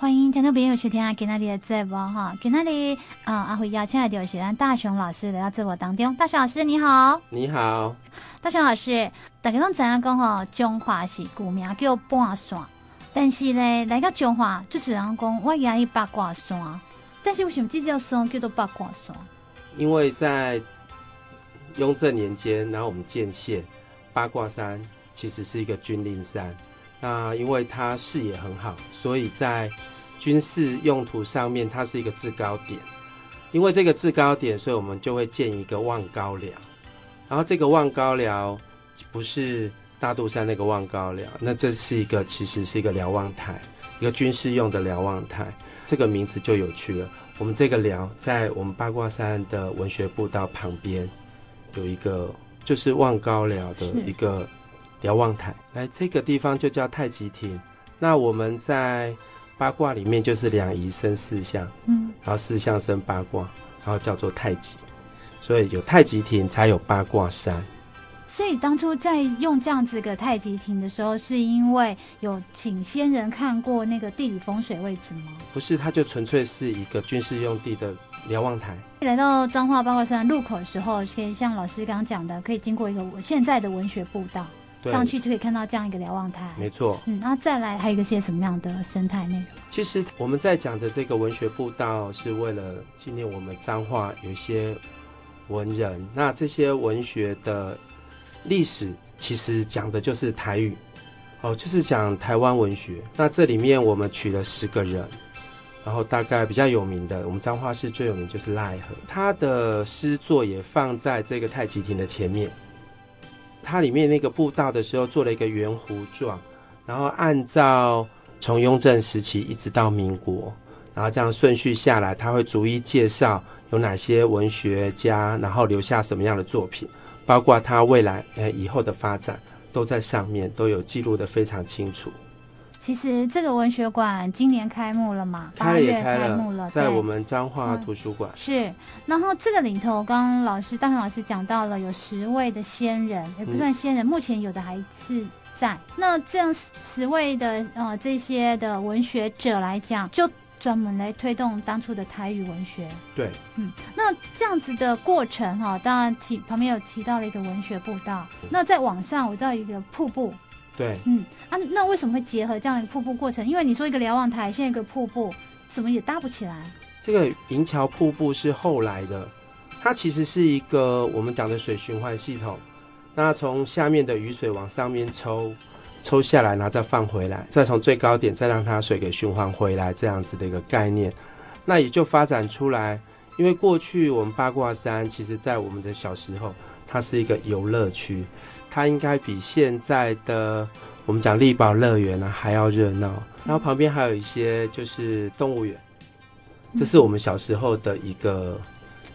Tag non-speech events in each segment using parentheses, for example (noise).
欢迎听众朋友收听今天的节目哈，今天的啊阿辉邀请来就是咱大雄老师来到节目当中。大雄老师你好，你好，大雄老师，大家都知影讲吼，中华是古名叫半山，但是呢，来到中华就只能讲我也是八卦山，但是为什么这条山叫做八卦山？因为在雍正年间，然后我们建县八卦山其实是一个军令山。那因为它视野很好，所以在军事用途上面，它是一个制高点。因为这个制高点，所以我们就会建一个望高寮。然后这个望高寮不是大肚山那个望高寮，那这是一个其实是一个瞭望台，一个军事用的瞭望台。这个名字就有趣了。我们这个寮在我们八卦山的文学步道旁边有一个，就是望高寮的一个。瞭望台，来这个地方就叫太极亭。那我们在八卦里面就是两仪生四象，嗯，然后四象生八卦，然后叫做太极，所以有太极亭才有八卦山。所以当初在用这样子个太极亭的时候，是因为有请先人看过那个地理风水位置吗？不是，它就纯粹是一个军事用地的瞭望台。来到彰化八卦山入口的时候，可以像老师刚刚讲的，可以经过一个现在的文学步道。上去就可以看到这样一个瞭望台，没错。嗯，然后再来还有一个些什么样的生态内容？其实我们在讲的这个文学步道是为了纪念我们彰化有一些文人，那这些文学的历史其实讲的就是台语，哦，就是讲台湾文学。那这里面我们取了十个人，然后大概比较有名的，我们彰化市最有名就是赖和，他的诗作也放在这个太极亭的前面。它里面那个步道的时候做了一个圆弧状，然后按照从雍正时期一直到民国，然后这样顺序下来，他会逐一介绍有哪些文学家，然后留下什么样的作品，包括他未来呃以后的发展都在上面都有记录的非常清楚。其实这个文学馆今年开幕了嘛？八月开幕了，在我们彰化图书馆、嗯。是，然后这个里头，刚刚老师大雄老师讲到了有十位的先人，也不算先人，嗯、目前有的还是在。那这样十位的呃这些的文学者来讲，就专门来推动当初的台语文学。对，嗯，那这样子的过程哈，当然提旁边有提到了一个文学步道，嗯、那在网上我知道有一个瀑布。对，嗯啊，那为什么会结合这样的瀑布过程？因为你说一个瞭望台，现在一个瀑布，怎么也搭不起来？这个银桥瀑布是后来的，它其实是一个我们讲的水循环系统。那从下面的雨水往上面抽，抽下来，然后再放回来，再从最高点再让它水给循环回来，这样子的一个概念。那也就发展出来，因为过去我们八卦山，其实在我们的小时候，它是一个游乐区。它应该比现在的我们讲力宝乐园啊还要热闹，然后旁边还有一些就是动物园，这是我们小时候的一个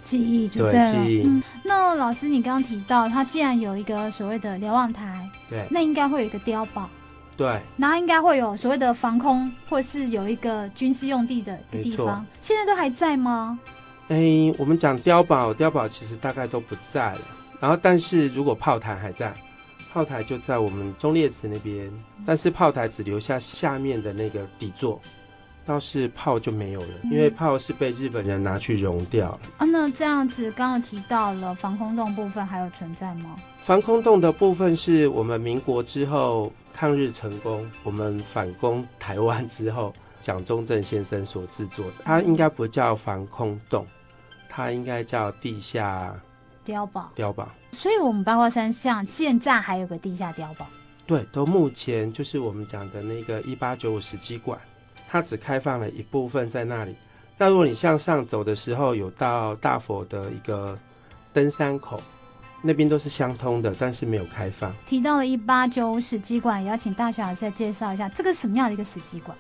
记忆，对，记忆。嗯，那老师，你刚刚提到，它既然有一个所谓的瞭望台，对，那应该会有一个碉堡，对，然后应该会有所谓的防空，或是有一个军事用地的一个地方，现在都还在吗？哎，我们讲碉堡，碉堡其实大概都不在了。然后，但是如果炮台还在，炮台就在我们中烈祠那边，但是炮台只留下下面的那个底座，倒是炮就没有了，因为炮是被日本人拿去熔掉了。啊，那这样子刚刚提到了防空洞部分还有存在吗？防空洞的部分是我们民国之后抗日成功，我们反攻台湾之后，蒋中正先生所制作的，它应该不叫防空洞，它应该叫地下。碉堡，碉堡，所以，我们八卦山像现在还有个地下碉堡。对，都目前就是我们讲的那个一八九五史迹馆，它只开放了一部分在那里。但如果你向上走的时候，有到大佛的一个登山口，那边都是相通的，但是没有开放。提到了一八九五史迹馆，也要请大学老师来介绍一下，这个是什么样的一个史迹馆？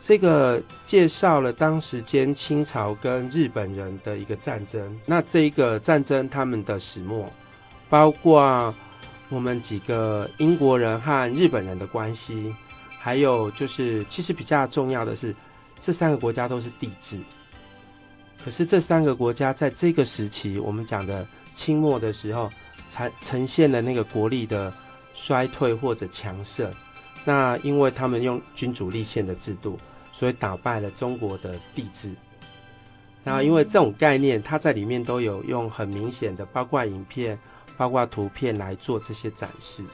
这个介绍了当时间清朝跟日本人的一个战争。那这一个战争他们的始末，包括我们几个英国人和日本人的关系，还有就是其实比较重要的是，这三个国家都是帝制。可是这三个国家在这个时期，我们讲的清末的时候，才呈现了那个国力的衰退或者强盛。那因为他们用君主立宪的制度。所以打败了中国的帝制。然后因为这种概念，它在里面都有用很明显的，包括影片、包括图片来做这些展示。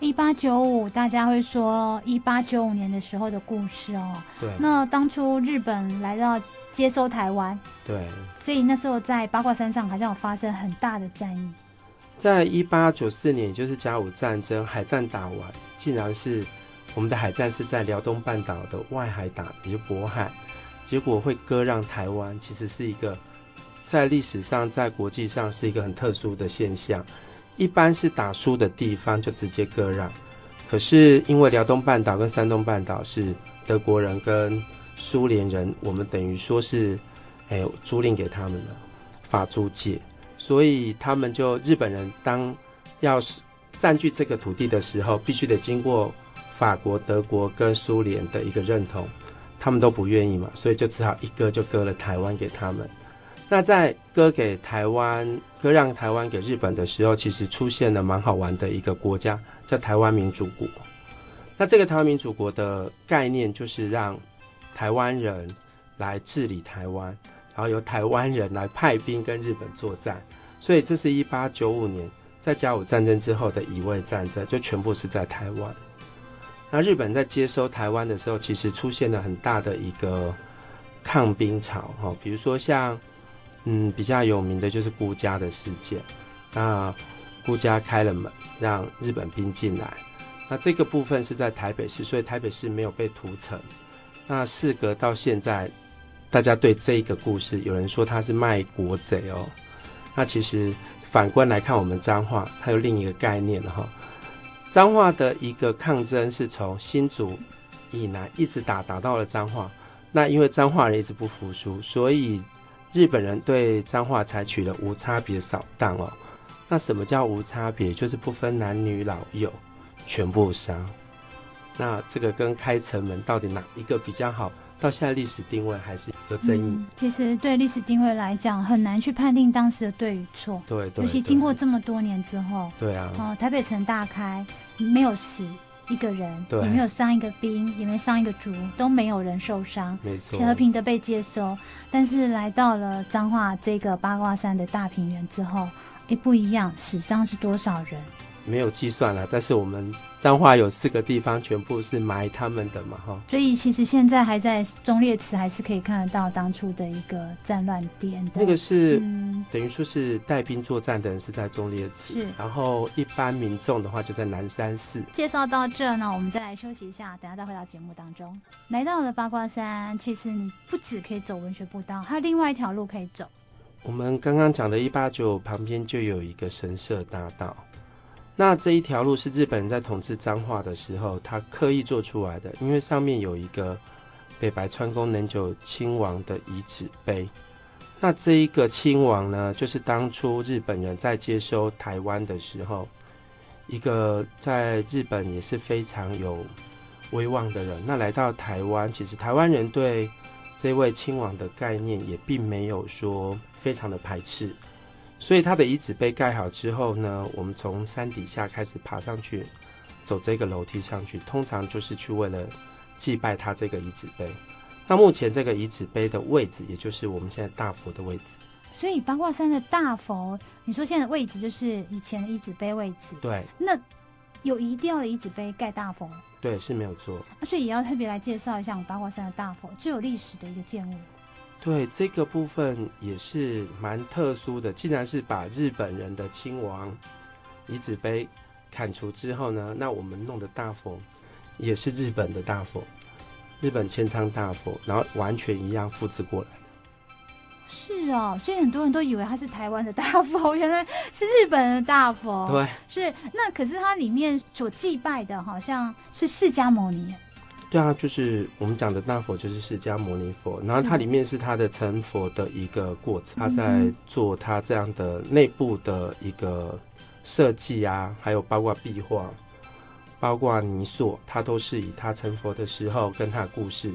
一八九五，大家会说一八九五年的时候的故事哦。对。那当初日本来到接收台湾，对。所以那时候在八卦山上好像有发生很大的战役。在一八九四年，也就是甲午战争，海战打完，竟然是我们的海战是在辽东半岛的外海打，也就渤海，结果会割让台湾，其实是一个在历史上、在国际上是一个很特殊的现象。一般是打输的地方就直接割让，可是因为辽东半岛跟山东半岛是德国人跟苏联人，我们等于说是，哎、租赁给他们的法租界，所以他们就日本人当要是占据这个土地的时候，必须得经过法国、德国跟苏联的一个认同，他们都不愿意嘛，所以就只好一割就割了台湾给他们。那在割给台湾、割让台湾给日本的时候，其实出现了蛮好玩的一个国家，叫台湾民主国。那这个台湾民主国的概念就是让台湾人来治理台湾，然后由台湾人来派兵跟日本作战。所以这是一八九五年在甲午战争之后的乙未战争，就全部是在台湾。那日本在接收台湾的时候，其实出现了很大的一个抗兵潮，哈，比如说像。嗯，比较有名的就是辜家的事件。那辜家开了门，让日本兵进来。那这个部分是在台北市，所以台北市没有被屠城。那事隔到现在，大家对这个故事，有人说他是卖国贼哦。那其实反观来看，我们彰化还有另一个概念哈。彰化的一个抗争是从新竹以南一直打打到了彰化。那因为彰化人一直不服输，所以。日本人对彰化采取了无差别扫荡哦，那什么叫无差别？就是不分男女老幼，全部杀。那这个跟开城门到底哪一个比较好？到现在历史定位还是有争议。嗯、其实对历史定位来讲，很难去判定当时的对与错。对，对，尤其经过这么多年之后。对啊。哦，台北城大开，没有死。一个人也没有伤一个兵，也没伤一个卒，都没有人受伤，没错，和平的被接收。但是来到了彰化这个八卦山的大平原之后，哎，不一样，死伤是多少人？没有计算了，但是我们彰化有四个地方全部是埋他们的嘛，哈。所以其实现在还在忠烈祠，还是可以看得到当初的一个战乱点的。那个是、嗯、等于说是带兵作战的人是在忠烈祠，是。然后一般民众的话就在南山寺。介绍到这呢，我们再来休息一下，等下再回到节目当中。来到了八卦山，其实你不只可以走文学步道，还有另外一条路可以走。我们刚刚讲的一八九旁边就有一个神社大道。那这一条路是日本人在统治彰化的时候，他刻意做出来的，因为上面有一个北白川宫能久亲王的遗址碑。那这一个亲王呢，就是当初日本人在接收台湾的时候，一个在日本也是非常有威望的人。那来到台湾，其实台湾人对这位亲王的概念也并没有说非常的排斥。所以他的遗址碑盖好之后呢，我们从山底下开始爬上去，走这个楼梯上去，通常就是去为了祭拜他这个遗址碑。那目前这个遗址碑的位置，也就是我们现在大佛的位置。所以八卦山的大佛，你说现在的位置就是以前的遗址碑位置。对。那有移掉的遗址碑盖大佛？对，是没有错。所以也要特别来介绍一下我们八卦山的大佛，最有历史的一个建物。对，这个部分也是蛮特殊的，竟然是把日本人的亲王遗址碑砍除之后呢，那我们弄的大佛也是日本的大佛，日本千仓大佛，然后完全一样复制过来。是哦，所以很多人都以为它是台湾的大佛，(laughs) 原来是日本的大佛。对，是那可是它里面所祭拜的好像是释迦牟尼。对啊，就是我们讲的大佛，就是释迦牟尼佛，然后它里面是它的成佛的一个过程，它在做它这样的内部的一个设计啊，还有包括壁画，包括泥塑，它都是以他成佛的时候跟他的故事。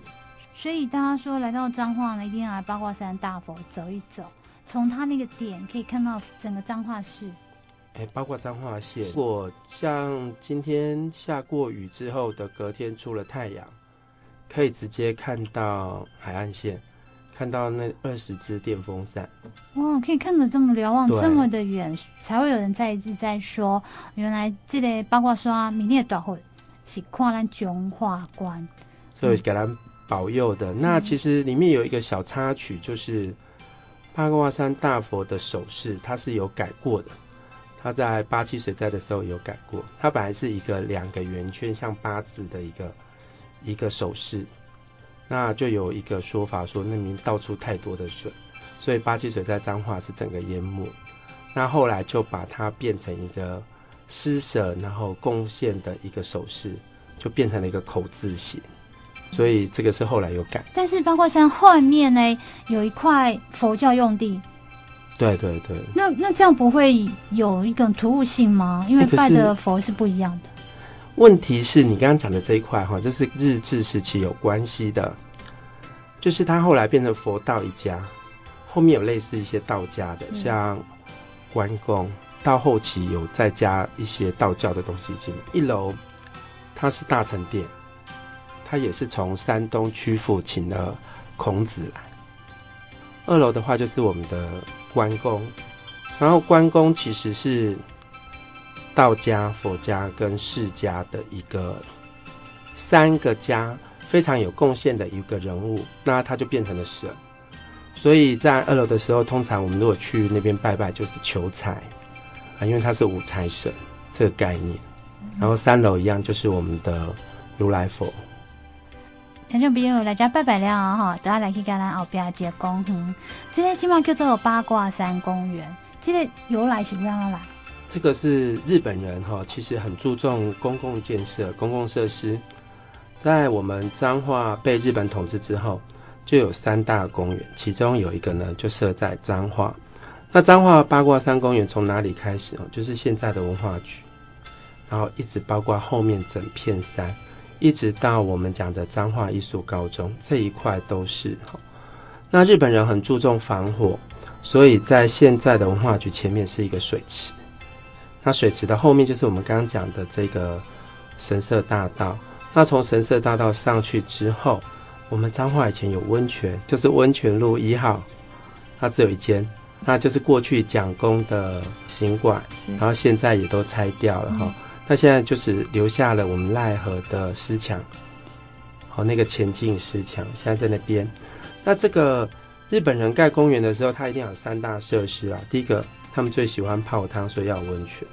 所以大家说来到彰化呢，一定要来八卦山大佛走一走，从它那个点可以看到整个彰化市。哎，包括彰化县，如果像今天下过雨之后的隔天出了太阳，可以直接看到海岸线，看到那二十只电风扇。哇，可以看得这么瞭望，这么的远，才会有人在一直在说，原来这个八卦山明天的大会是看咱中华关，所以给他保佑的。嗯、那其实里面有一个小插曲，就是八卦山大佛的手势，它是有改过的。他在八七水灾的时候有改过，它本来是一个两个圆圈像八字的一个一个手势，那就有一个说法说那里面倒出太多的水，所以八七水灾脏话是整个淹没，那后来就把它变成一个施舍然后贡献的一个手势，就变成了一个口字形，所以这个是后来有改。但是八卦山后面呢有一块佛教用地。对对对，那那这样不会有一个突兀性吗？因为拜的佛是不一样的。问题是你刚刚讲的这一块哈，这是日治时期有关系的，就是他后来变成佛道一家，后面有类似一些道家的，像关公，到后期有再加一些道教的东西进来。一楼它是大成殿，它也是从山东曲阜请了孔子来。二楼的话就是我们的关公，然后关公其实是道家、佛家跟释家的一个三个家非常有贡献的一个人物，那他就变成了神。所以在二楼的时候，通常我们如果去那边拜拜，就是求财啊，因为他是五财神这个概念。然后三楼一样，就是我们的如来佛。听众朋友来家拜拜了哈，等下来去跟咱后边接公园。这个地方叫做八卦山公园，这个由来是怎样来？这个是日本人哈，其实很注重公共建设、公共设施。在我们彰化被日本统治之后，就有三大公园，其中有一个呢就设在彰化。那彰化八卦山公园从哪里开始哦？就是现在的文化局，然后一直包括后面整片山。一直到我们讲的彰化艺术高中这一块都是哈。那日本人很注重防火，所以在现在的文化局前面是一个水池。那水池的后面就是我们刚刚讲的这个神社大道。那从神社大道上去之后，我们彰化以前有温泉，就是温泉路一号，它只有一间，那就是过去蒋公的行馆，然后现在也都拆掉了哈。嗯那现在就是留下了我们赖和的石墙，好，那个前进石墙现在在那边。那这个日本人盖公园的时候，他一定要有三大设施啊。第一个，他们最喜欢泡汤，所以要有温泉；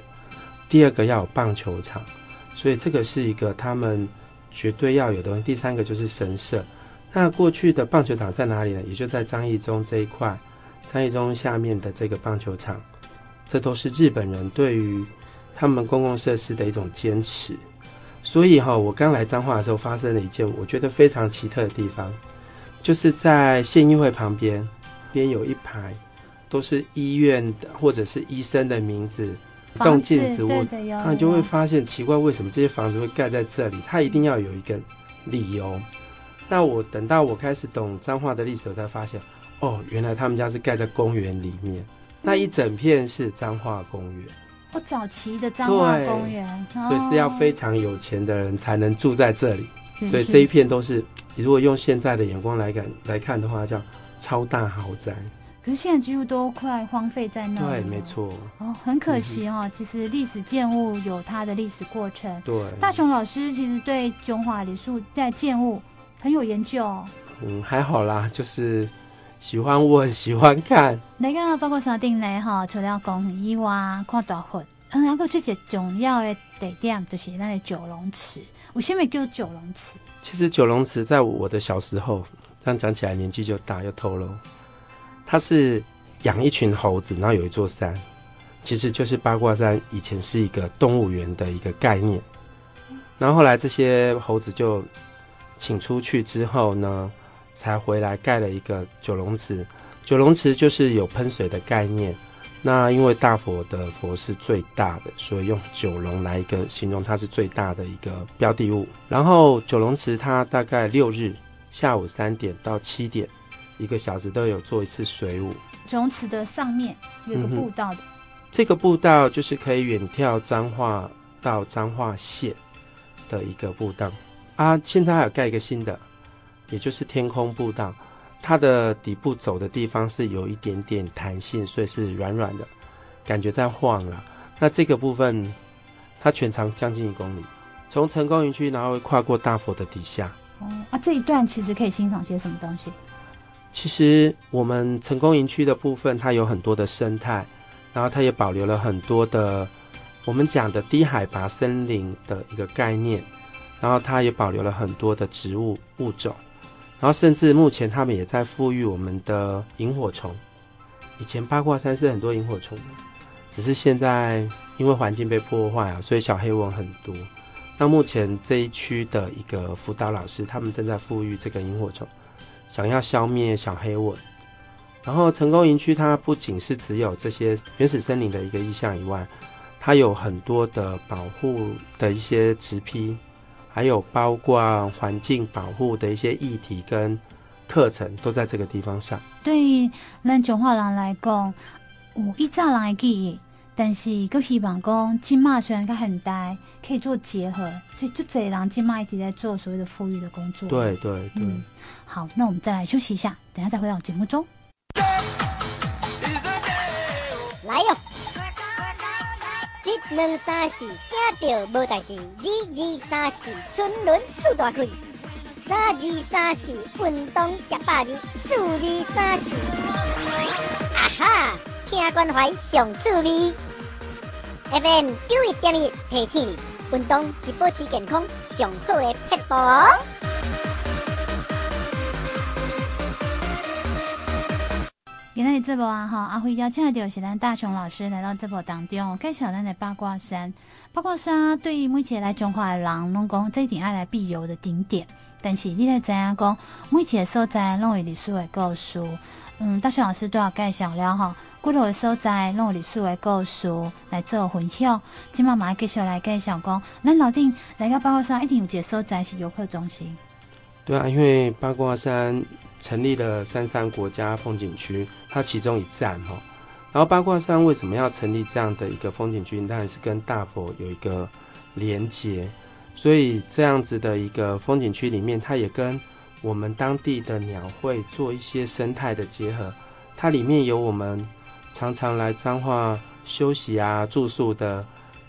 第二个，要有棒球场，所以这个是一个他们绝对要有的东西。第三个就是神社。那过去的棒球场在哪里呢？也就在张义中这一块，张义中下面的这个棒球场，这都是日本人对于。他们公共设施的一种坚持，所以哈，我刚来彰化的时候，发生了一件我觉得非常奇特的地方，就是在县议会旁边，边有一排都是医院的或者是医生的名字，一栋建筑物，那你就会发现奇怪，为什么这些房子会盖在这里？它一定要有一个理由。那我等到我开始懂彰化的历史，我才发现，哦，原来他们家是盖在公园里面，那一整片是彰化公园。早期的彰化公园，所以是要非常有钱的人才能住在这里。所以这一片都是，你如果用现在的眼光来看来看的话，叫超大豪宅。可是现在几乎都快荒废在那。对，没错。哦，很可惜哦。其实历史建物有它的历史过程。对。大雄老师其实对中华礼术在建物很有研究。嗯，还好啦，就是。喜欢问，喜欢看。你看，包括山顶呢，哈，除了公园以外，看大佛，嗯，还有最最重要的地点就是那个九龙池。为什么叫九龙池？其实九龙池在我的小时候，这样讲起来年纪就大，又透露，它是养一群猴子，然后有一座山，其实就是八卦山以前是一个动物园的一个概念。然后后来这些猴子就请出去之后呢，才回来盖了一个九龙池，九龙池就是有喷水的概念。那因为大佛的佛是最大的，所以用九龙来一个形容它是最大的一个标的物。然后九龙池它大概六日下午三点到七点，一个小时都有做一次水舞。九龙池的上面有个步道的，嗯，这个步道就是可以远眺彰化到彰化县的一个步道啊。现在还有盖一个新的。也就是天空步道，它的底部走的地方是有一点点弹性，所以是软软的，感觉在晃了。那这个部分，它全长将近一公里，从成功营区，然后会跨过大佛的底下。哦，啊，这一段其实可以欣赏些什么东西？其实我们成功营区的部分，它有很多的生态，然后它也保留了很多的我们讲的低海拔森林的一个概念。然后它也保留了很多的植物物种，然后甚至目前他们也在复育我们的萤火虫。以前八卦山是很多萤火虫的，只是现在因为环境被破坏啊，所以小黑蚊很多。那目前这一区的一个辅导老师，他们正在复育这个萤火虫，想要消灭小黑蚊。然后成功营区它不仅是只有这些原始森林的一个意象以外，它有很多的保护的一些植批。还有包括环境保护的一些议题跟课程，都在这个地方上。对于咱中华人来讲，有以前人的记忆，但是佫希望讲，今嘛虽然它很大，可以做结合，所以就这人今嘛一直在做所谓的富裕的工作。对对对、嗯。好，那我们再来休息一下，等下再回到节目中。来哟。一两三四，惊到无代志；二二三四，春轮数大开；三二三四，运动吃百日；四二三四，啊哈，听关怀上趣味。FM 九一点一提醒你，运动是保持健康上好的撇步。今天的节目啊，哈，阿辉邀请到是咱大雄老师来到节目当中，介绍咱的八卦山。八卦山对于每一个来中华的人拢讲，这一定爱来必游的景点。但是你来知影讲，每一个所在拢有历史的故事。嗯，大雄老师都要介绍了哈，几多个所在拢有历史的故事来做分享。今嘛嘛继续来介绍讲，咱老丁来到八卦山一定有一个所在是游客中心。对啊，因为八卦山。成立了三山国家风景区，它其中一站哈。然后八卦山为什么要成立这样的一个风景区？当然是跟大佛有一个连接，所以这样子的一个风景区里面，它也跟我们当地的鸟会做一些生态的结合。它里面有我们常常来彰化休息啊、住宿的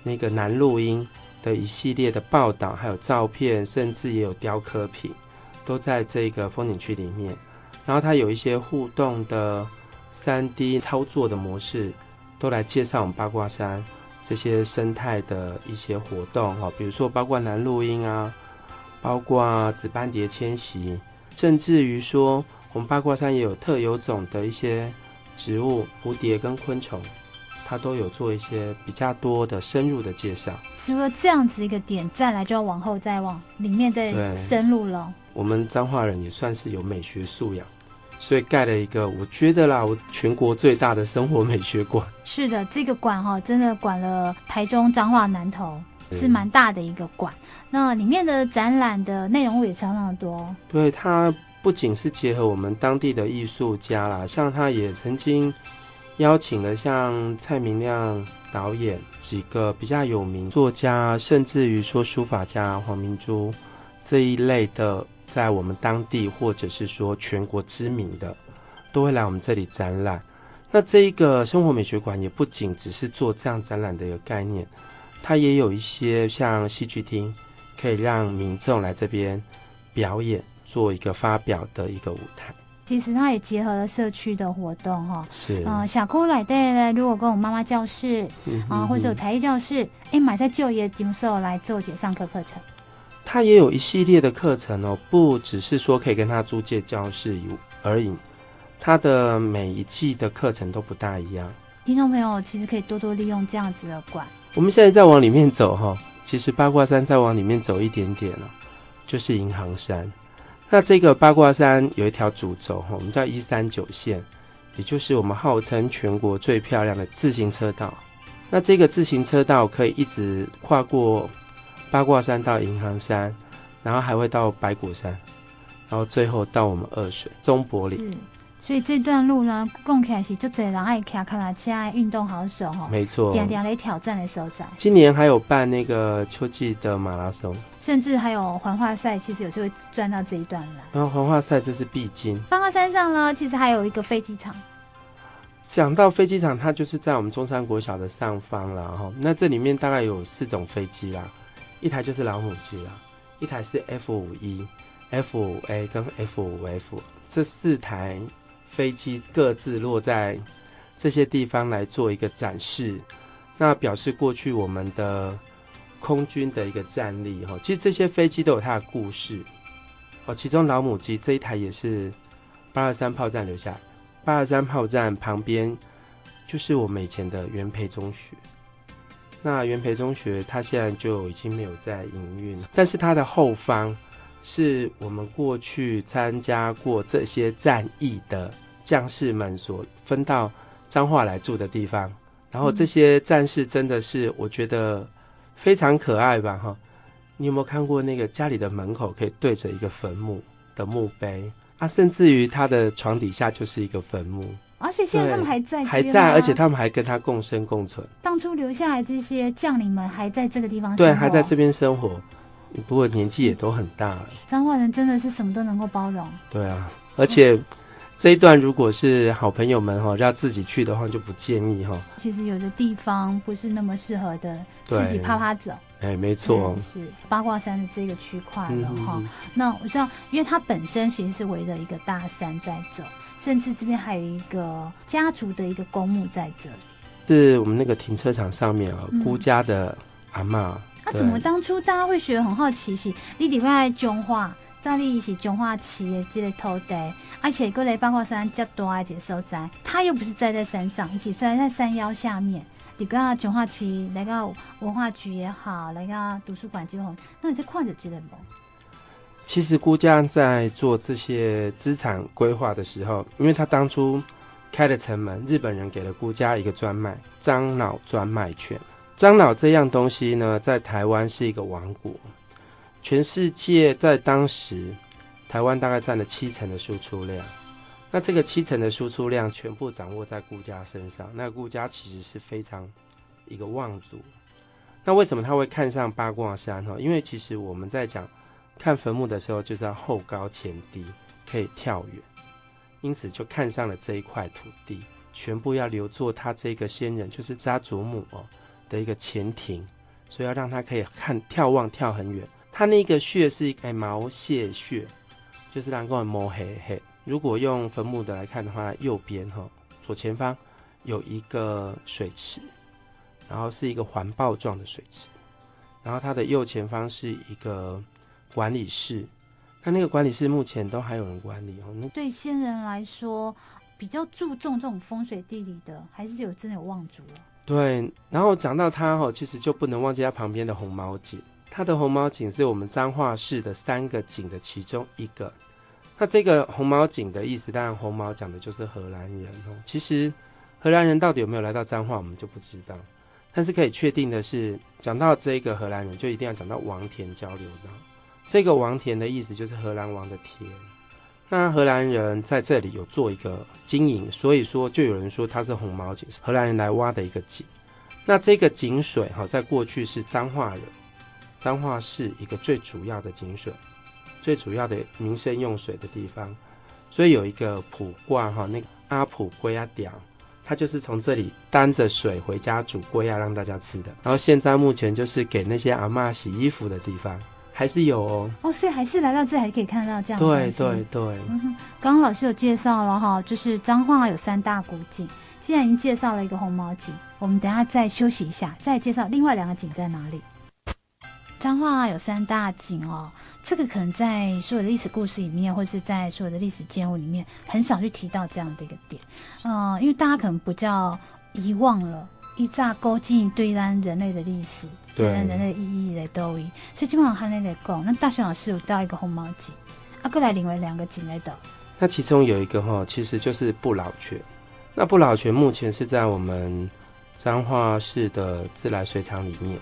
那个南录音的一系列的报道，还有照片，甚至也有雕刻品。都在这个风景区里面，然后它有一些互动的 3D 操作的模式，都来介绍我们八卦山这些生态的一些活动哈，比如说包括南录音啊，包括紫斑蝶迁徙，甚至于说我们八卦山也有特有种的一些植物、蝴蝶跟昆虫，它都有做一些比较多的深入的介绍。除了这样子一个点，再来就要往后再往里面再深入了。我们彰化人也算是有美学素养，所以盖了一个我觉得啦，我全国最大的生活美学馆。是的，这个馆哈，真的管了台中、彰化、南投，是蛮大的一个馆。那里面的展览的内容物也相当的多。对，它不仅是结合我们当地的艺术家啦，像他也曾经邀请了像蔡明亮导演几个比较有名作家，甚至于说书法家黄明珠这一类的。在我们当地，或者是说全国知名的，都会来我们这里展览。那这一个生活美学馆也不仅只是做这样展览的一个概念，它也有一些像戏剧厅，可以让民众来这边表演，做一个发表的一个舞台。其实它也结合了社区的活动，哈，是啊、呃，小姑来的，如果跟我妈妈教室啊、嗯呃，或者有才艺教室，哎，买在就业经受来做解上课课程。他也有一系列的课程哦，不只是说可以跟他租借教室而已，他的每一季的课程都不大一样。听众朋友其实可以多多利用这样子的馆。我们现在再往里面走哈，其实八卦山再往里面走一点点了，就是银行山。那这个八卦山有一条主轴哈，我们叫一三九线，也就是我们号称全国最漂亮的自行车道。那这个自行车道可以一直跨过。八卦山到银行山，然后还会到白骨山，然后最后到我们二水中柏林。所以这段路呢，讲起来是就侪人爱骑脚踏车运动好手哦。没错。点点来挑战的所在。今年还有办那个秋季的马拉松，甚至还有环化赛，其实有时候会转到这一段来。然后环化赛这是必经。八卦山上呢，其实还有一个飞机场。讲到飞机场，它就是在我们中山国小的上方了哈。那这里面大概有四种飞机啦，一台就是老母机啦，一台是 F 五一、F 五 A 跟 F 五 F 这四台飞机各自落在这些地方来做一个展示，那表示过去我们的空军的一个战力哈。其实这些飞机都有它的故事哦，其中老母机这一台也是八二三炮战留下。八二三炮战旁边就是我们以前的元培中学，那元培中学它现在就已经没有在营运，但是它的后方是我们过去参加过这些战役的将士们所分到彰化来住的地方，然后这些战士真的是我觉得非常可爱吧哈，你有没有看过那个家里的门口可以对着一个坟墓的墓碑？啊，甚至于他的床底下就是一个坟墓，而且现在他们还在，还在，而且他们还跟他共生共存。当初留下来这些将领们还在这个地方生活，对，还在这边生活，不过年纪也都很大了。彰化人真的是什么都能够包容。对啊，而且这一段如果是好朋友们哈要自己去的话，就不建议哈。其实有的地方不是那么适合的，自己趴趴走。哎，没错，是八卦山的这个区块了哈、嗯。那我知道，因为它本身其实是围着一个大山在走，甚至这边还有一个家族的一个公墓在这里。是我们那个停车场上面啊，姑家的阿妈。那、嗯啊、怎么当初大家会觉得很好奇？是你里面彰化，这里是彰化市的这个土地，而且过来八卦山这么大的所在，它又不是栽在山上，一起栽在山腰下面。你跟彰化市来个文化局也好，来个图书馆之后，那你在看着这个不？其实姑家在做这些资产规划的时候，因为他当初开了城门，日本人给了姑家一个专卖樟脑专卖权。樟脑这样东西呢，在台湾是一个王国，全世界在当时，台湾大概占了七成的输出量。那这个七成的输出量全部掌握在姑家身上，那姑家其实是非常一个望族。那为什么他会看上八卦山？哈，因为其实我们在讲看坟墓的时候，就是要后高前低，可以跳远，因此就看上了这一块土地，全部要留作他这个先人，就是他祖母哦的一个前庭，所以要让他可以看眺望跳很远。他那个穴是一个毛蟹穴，就是让各位摸黑黑。如果用坟墓的来看的话，右边哈左前方有一个水池，然后是一个环抱状的水池，然后它的右前方是一个管理室，那那个管理室目前都还有人管理哦。对先人来说，比较注重这种风水地理的，还是有真的有望族了。对，然后讲到他哦，其实就不能忘记他旁边的红毛井，他的红毛井是我们彰化市的三个井的其中一个。那这个红毛井的意思，当然红毛讲的就是荷兰人哦。其实荷兰人到底有没有来到彰化，我们就不知道。但是可以确定的是，讲到这个荷兰人，就一定要讲到王田交流道。这个王田的意思就是荷兰王的田。那荷兰人在这里有做一个经营，所以说就有人说它是红毛井，荷兰人来挖的一个井。那这个井水哈，在过去是彰化人，彰化市一个最主要的井水。最主要的民生用水的地方，所以有一个卜卦哈，那个阿普龟啊屌，他就是从这里担着水回家煮龟啊，让大家吃的。然后现在目前就是给那些阿嬷洗衣服的地方，还是有哦。哦，所以还是来到这里还可以看到这样的。对对对。嗯哼，刚刚老师有介绍了哈，就是彰化有三大古井，既然已经介绍了一个红毛井，我们等下再休息一下，再介绍另外两个井在哪里。彰化有三大井哦。这个可能在所有的历史故事里面，或者是在所有的历史建物里面，很少去提到这样的一个点。嗯、呃，因为大家可能比较遗忘了，一炸勾进对咱人类的历史，对咱人类意义的都一，所以基本上还得讲。那大雄老师有到一个红毛井，啊，过来另外两个井来的。那其中有一个哈，其实就是不老泉。那不老泉目前是在我们彰化市的自来水厂里面。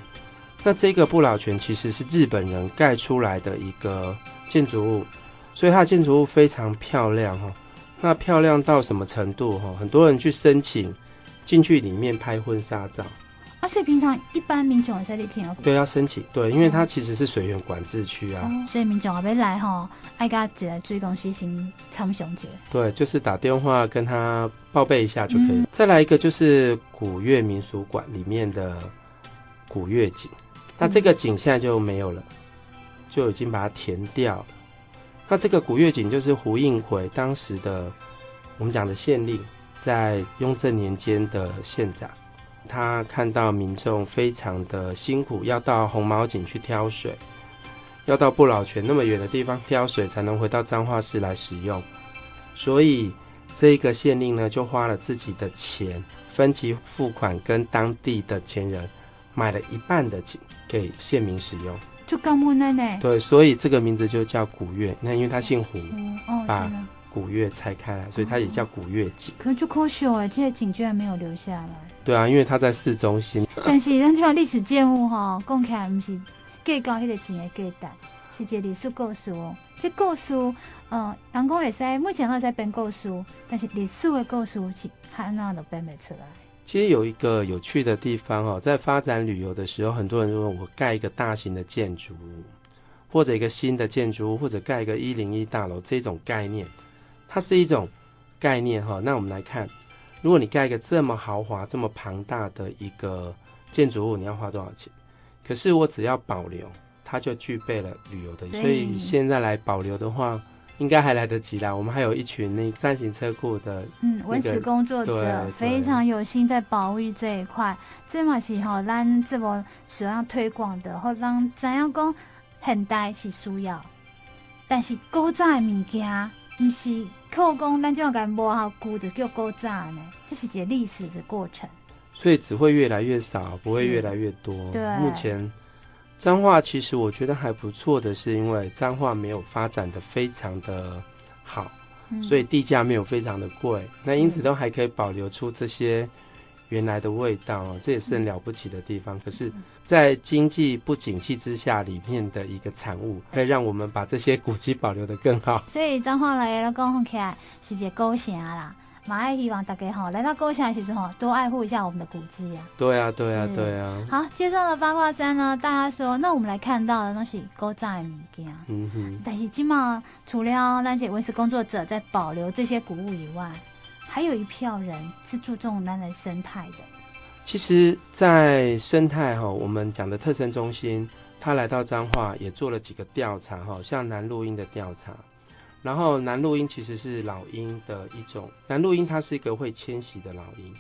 那这个不老泉其实是日本人盖出来的一个建筑物，所以它的建筑物非常漂亮哈。那漂亮到什么程度？哈，很多人去申请进去里面拍婚纱照。啊，所以平常一般民众在那片哦，对，要申请，对，因为它其实是水源管制区啊、哦，所以民众要来哈，爱家只来追公司先参详解。对，就是打电话跟他报备一下就可以。嗯、再来一个就是古月民俗馆里面的古月景，那这个井现在就没有了，就已经把它填掉。那这个古月景就是胡应奎当时的我们讲的县令，在雍正年间的县长。他看到民众非常的辛苦，要到红毛井去挑水，要到不老泉那么远的地方挑水，才能回到彰化市来使用。所以这个县令呢，就花了自己的钱，分期付款，跟当地的钱人买了一半的井给县民使用。就刚木奶奶。对，所以这个名字就叫古月。那因为他姓胡，嗯哦、把古月拆开来，所以它也叫古月井。可是就可惜哎，这些井居然没有留下来。对啊，因为它在市中心。(laughs) 但是咱这块历史建物哈，讲起来不是计较迄个钱的价值，是一个历史故事哦。这故事，嗯，人讲会使，目前还在编故事，但是历史的故事是还哪都编不出来。其实有一个有趣的地方哦，在发展旅游的时候，很多人说我盖一个大型的建筑物，或者一个新的建筑物，或者盖一个一零一大楼，这种概念，它是一种概念哈。那我们来看。如果你盖一个这么豪华、这么庞大的一个建筑物，你要花多少钱？可是我只要保留，它就具备了旅游的。所以现在来保留的话，应该还来得及啦。我们还有一群那三型车库的嗯文史工作者，非常有心在保育这一块。这嘛是吼，咱这么需要推广的，或让怎样讲现代是需要，但是古早的物件不是。扣工，咱就要敢摸好古的叫古早呢，这是一个历史的过程，所以只会越来越少，不会越来越多。对，目前彰化其实我觉得还不错的是，因为彰化没有发展的非常的好，嗯、所以地价没有非常的贵，那因此都还可以保留出这些原来的味道，这也是很了不起的地方。嗯、可是。在经济不景气之下，里面的一个产物，可以让我们把这些古迹保留得更好。(laughs) 所以彰化来了讲起来是一个古城啦，蛮爱希望大家吼来到古城的时候多爱护一下我们的古迹啊。对啊，对啊，对啊。好，介绍了八卦山呢，大家说，那我们来看到的东西古早的物件。嗯哼。但是今嘛，除了那些文史工作者在保留这些古物以外，还有一票人是注重咱的生态的。其实，在生态哈，我们讲的特生中心，他来到彰化也做了几个调查哈，像南鹭莺的调查。然后南鹭莺其实是老鹰的一种，南鹭莺它是一个会迁徙的老鹰。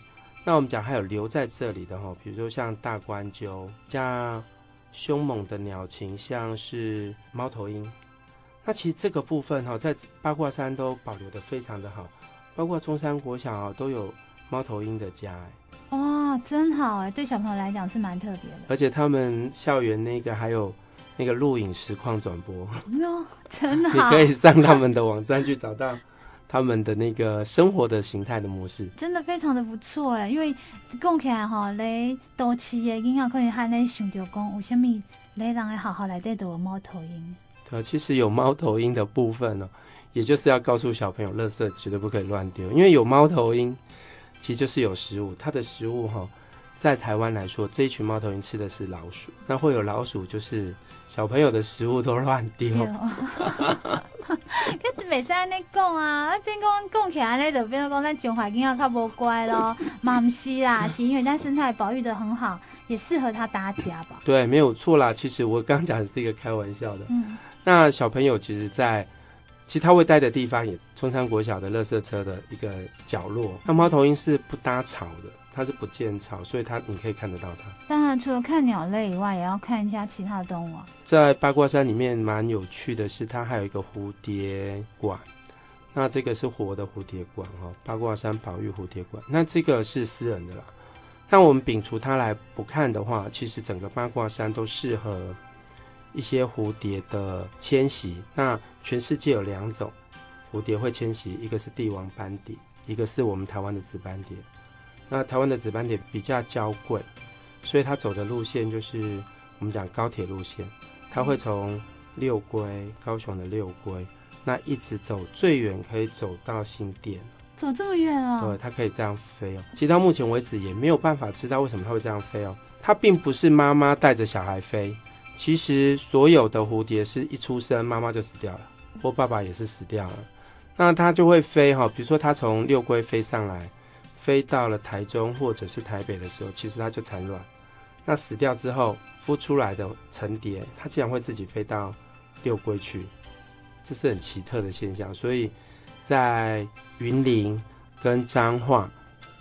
那我们讲还有留在这里的哈，比如说像大冠鷲，加凶猛的鸟禽，像是猫头鹰。那其实这个部分哈，在八卦山都保留得非常的好，包括中山国小啊都有猫头鹰的家。哇，真好哎！对小朋友来讲是蛮特别的。而且他们校园那个还有那个录影实况转播，哦，真的。(laughs) 你可以上他们的网站去找到他们的那个生活的形态的模式，真的非常的不错哎。因为讲起来哈，你都市的囡仔可以喊你想着讲，有什么你让人好好来带都有猫头鹰？对，其实有猫头鹰的部分呢，也就是要告诉小朋友，垃圾绝对不可以乱丢，因为有猫头鹰。其实就是有食物，它的食物哈，在台湾来说，这一群猫头鹰吃的是老鼠，那会有老鼠，就是小朋友的食物都乱丢。(laughs) (laughs) 可是每次安尼讲啊，啊，真讲讲起来呢，就变成讲咱中华囡仔较无乖咯，嘛不是啦，是因为咱生态保育的很好，也适合他大家吧。对，没有错啦。其实我刚刚讲的是一个开玩笑的。嗯。那小朋友其实，在。其实他会待的地方也中山国小的垃圾车的一个角落。那猫头鹰是不搭巢的，它是不建巢，所以它你可以看得到它。当然，除了看鸟类以外，也要看一下其他的动物啊。在八卦山里面蛮有趣的是，它还有一个蝴蝶馆。那这个是活的蝴蝶馆哈，八卦山保育蝴蝶馆。那这个是私人的啦。但我们摒除它来不看的话，其实整个八卦山都适合。一些蝴蝶的迁徙，那全世界有两种蝴蝶会迁徙，一个是帝王斑蝶，一个是我们台湾的紫斑蝶。那台湾的紫斑蝶比较娇贵，所以它走的路线就是我们讲高铁路线，它会从六龟高雄的六龟那一直走最远可以走到新店，走这么远啊？对，它可以这样飞哦。其实到目前为止也没有办法知道为什么它会这样飞哦。它并不是妈妈带着小孩飞，其实所有的蝴蝶是一出生妈妈就死掉了，或爸爸也是死掉了，那它就会飞哈。比如说它从六龟飞上来，飞到了台中或者是台北的时候，其实它就产卵。那死掉之后孵出来的成蝶，它竟然会自己飞到六龟去，这是很奇特的现象。所以在云林跟彰化，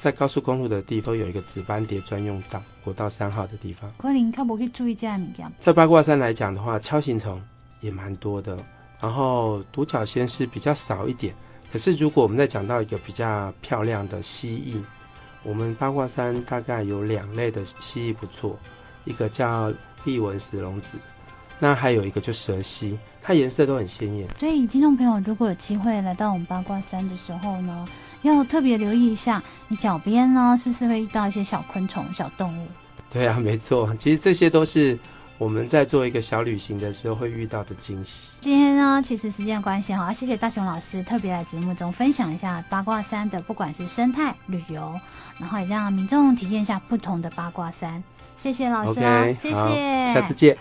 在高速公路的地方有一个紫斑蝶专用道，国道三号的地方。可能他不会注意这样物件。在八卦山来讲的话，锹形虫也蛮多的，然后独角仙是比较少一点。可是如果我们再讲到一个比较漂亮的蜥蜴。我们八卦山大概有两类的蜥蜴不错，一个叫立纹石龙子，那还有一个就蛇蜥，它颜色都很鲜艳。所以听众朋友如果有机会来到我们八卦山的时候呢，要特别留意一下，你脚边呢是不是会遇到一些小昆虫、小动物？对啊，没错，其实这些都是。我们在做一个小旅行的时候会遇到的惊喜。今天呢，其实时间关系哈，谢谢大雄老师特别来节目中分享一下八卦山的，不管是生态旅游，然后也让民众体验一下不同的八卦山。谢谢老师，okay, 谢谢，下次见。